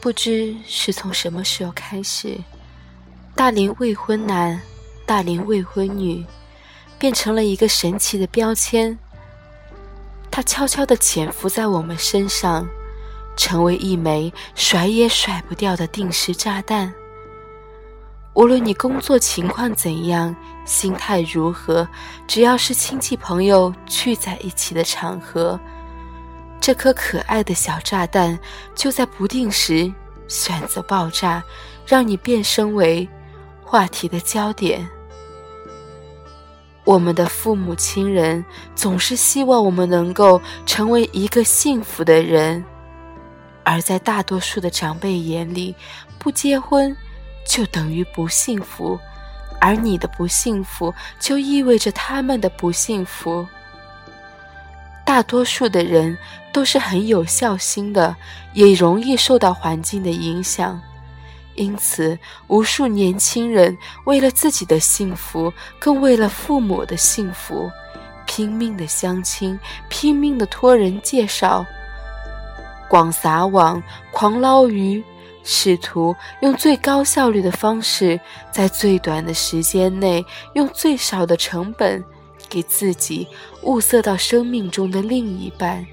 不知是从什么时候开始，大龄未婚男、大龄未婚女变成了一个神奇的标签。它悄悄地潜伏在我们身上，成为一枚甩也甩不掉的定时炸弹。无论你工作情况怎样，心态如何，只要是亲戚朋友聚在一起的场合。这颗可爱的小炸弹就在不定时选择爆炸，让你变身为话题的焦点。我们的父母亲人总是希望我们能够成为一个幸福的人，而在大多数的长辈眼里，不结婚就等于不幸福，而你的不幸福就意味着他们的不幸福。大多数的人都是很有孝心的，也容易受到环境的影响，因此，无数年轻人为了自己的幸福，更为了父母的幸福，拼命的相亲，拼命的托人介绍，广撒网，狂捞鱼，试图用最高效率的方式，在最短的时间内，用最少的成本。给自己物色到生命中的另一半，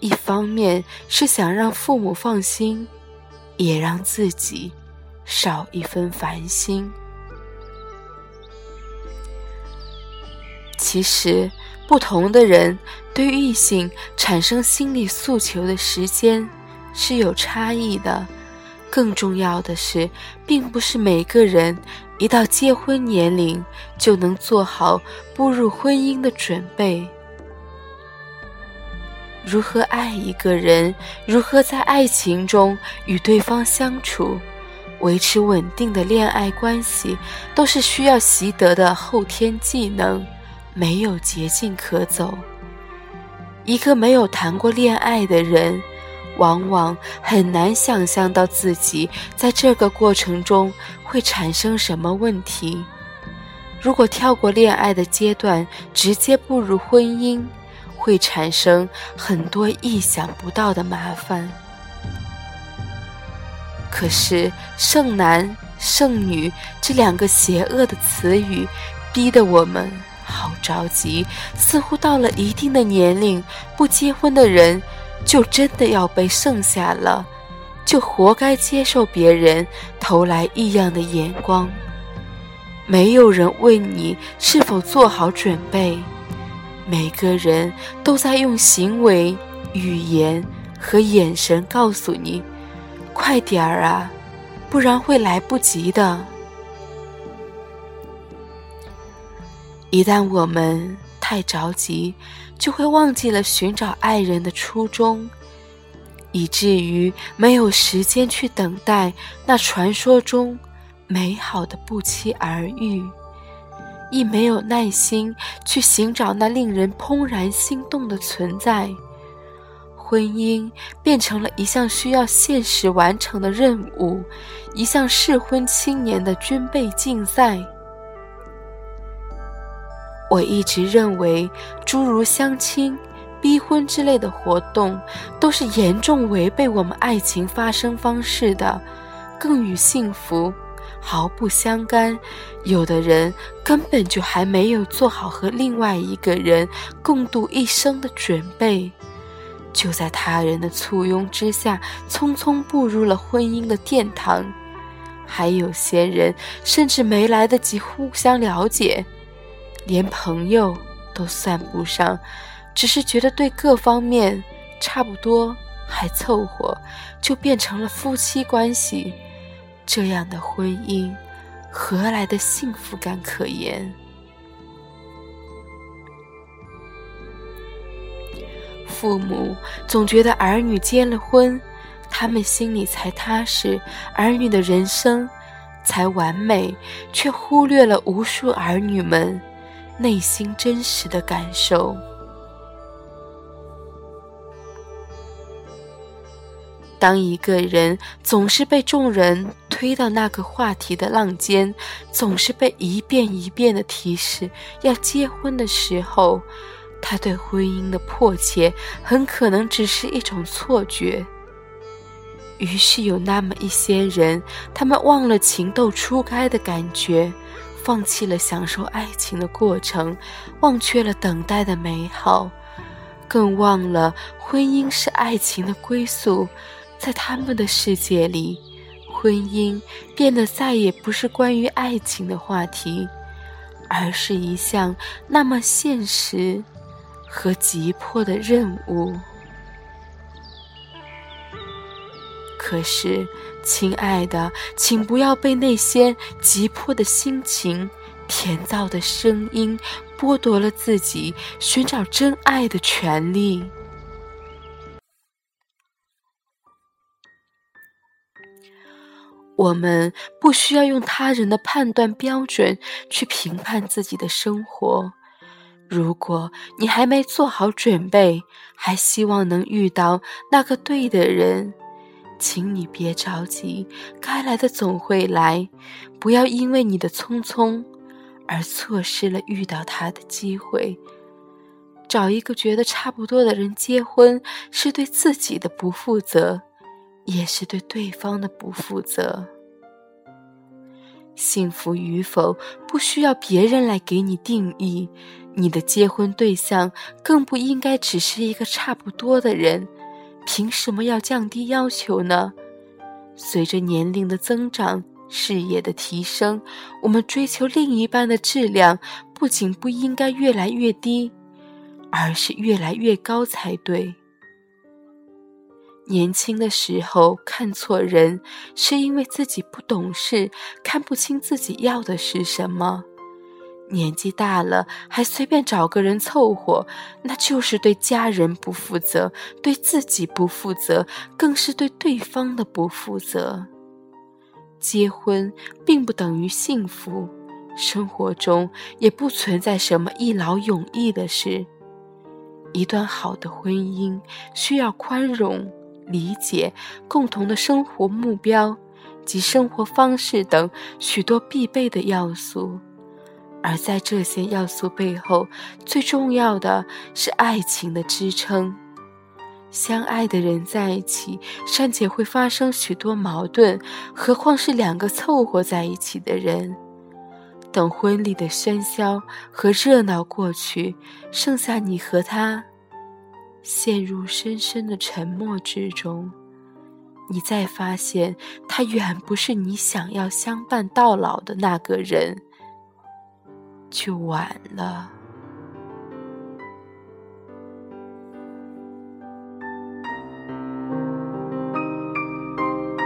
一方面是想让父母放心，也让自己少一分烦心。其实，不同的人对异性产生心理诉求的时间是有差异的。更重要的是，并不是每个人。一到结婚年龄，就能做好步入婚姻的准备。如何爱一个人，如何在爱情中与对方相处，维持稳定的恋爱关系，都是需要习得的后天技能，没有捷径可走。一个没有谈过恋爱的人。往往很难想象到自己在这个过程中会产生什么问题。如果跳过恋爱的阶段，直接步入婚姻，会产生很多意想不到的麻烦。可是“剩男”“剩女”这两个邪恶的词语，逼得我们好着急。似乎到了一定的年龄，不结婚的人。就真的要被剩下了，就活该接受别人投来异样的眼光。没有人问你是否做好准备，每个人都在用行为、语言和眼神告诉你：快点儿啊，不然会来不及的。一旦我们太着急。就会忘记了寻找爱人的初衷，以至于没有时间去等待那传说中美好的不期而遇，亦没有耐心去寻找那令人怦然心动的存在。婚姻变成了一项需要现实完成的任务，一项适婚青年的军备竞赛。我一直认为，诸如相亲、逼婚之类的活动，都是严重违背我们爱情发生方式的，更与幸福毫不相干。有的人根本就还没有做好和另外一个人共度一生的准备，就在他人的簇拥之下，匆匆步入了婚姻的殿堂。还有些人甚至没来得及互相了解。连朋友都算不上，只是觉得对各方面差不多，还凑合，就变成了夫妻关系。这样的婚姻，何来的幸福感可言？父母总觉得儿女结了婚，他们心里才踏实，儿女的人生才完美，却忽略了无数儿女们。内心真实的感受。当一个人总是被众人推到那个话题的浪尖，总是被一遍一遍的提示要结婚的时候，他对婚姻的迫切很可能只是一种错觉。于是有那么一些人，他们忘了情窦初开的感觉，放弃了享受爱情的过程，忘却了等待的美好，更忘了婚姻是爱情的归宿。在他们的世界里，婚姻变得再也不是关于爱情的话题，而是一项那么现实和急迫的任务。可是，亲爱的，请不要被那些急迫的心情、甜躁的声音剥夺了自己寻找真爱的权利。我们不需要用他人的判断标准去评判自己的生活。如果你还没做好准备，还希望能遇到那个对的人，请你别着急，该来的总会来。不要因为你的匆匆而错失了遇到他的机会。找一个觉得差不多的人结婚，是对自己的不负责。也是对对方的不负责。幸福与否不需要别人来给你定义，你的结婚对象更不应该只是一个差不多的人。凭什么要降低要求呢？随着年龄的增长，事业的提升，我们追求另一半的质量不仅不应该越来越低，而是越来越高才对。年轻的时候看错人，是因为自己不懂事，看不清自己要的是什么；年纪大了还随便找个人凑合，那就是对家人不负责，对自己不负责，更是对对方的不负责。结婚并不等于幸福，生活中也不存在什么一劳永逸的事。一段好的婚姻需要宽容。理解共同的生活目标及生活方式等许多必备的要素，而在这些要素背后，最重要的是爱情的支撑。相爱的人在一起，尚且会发生许多矛盾，何况是两个凑合在一起的人？等婚礼的喧嚣和热闹过去，剩下你和他。陷入深深的沉默之中，你再发现他远不是你想要相伴到老的那个人，就晚了。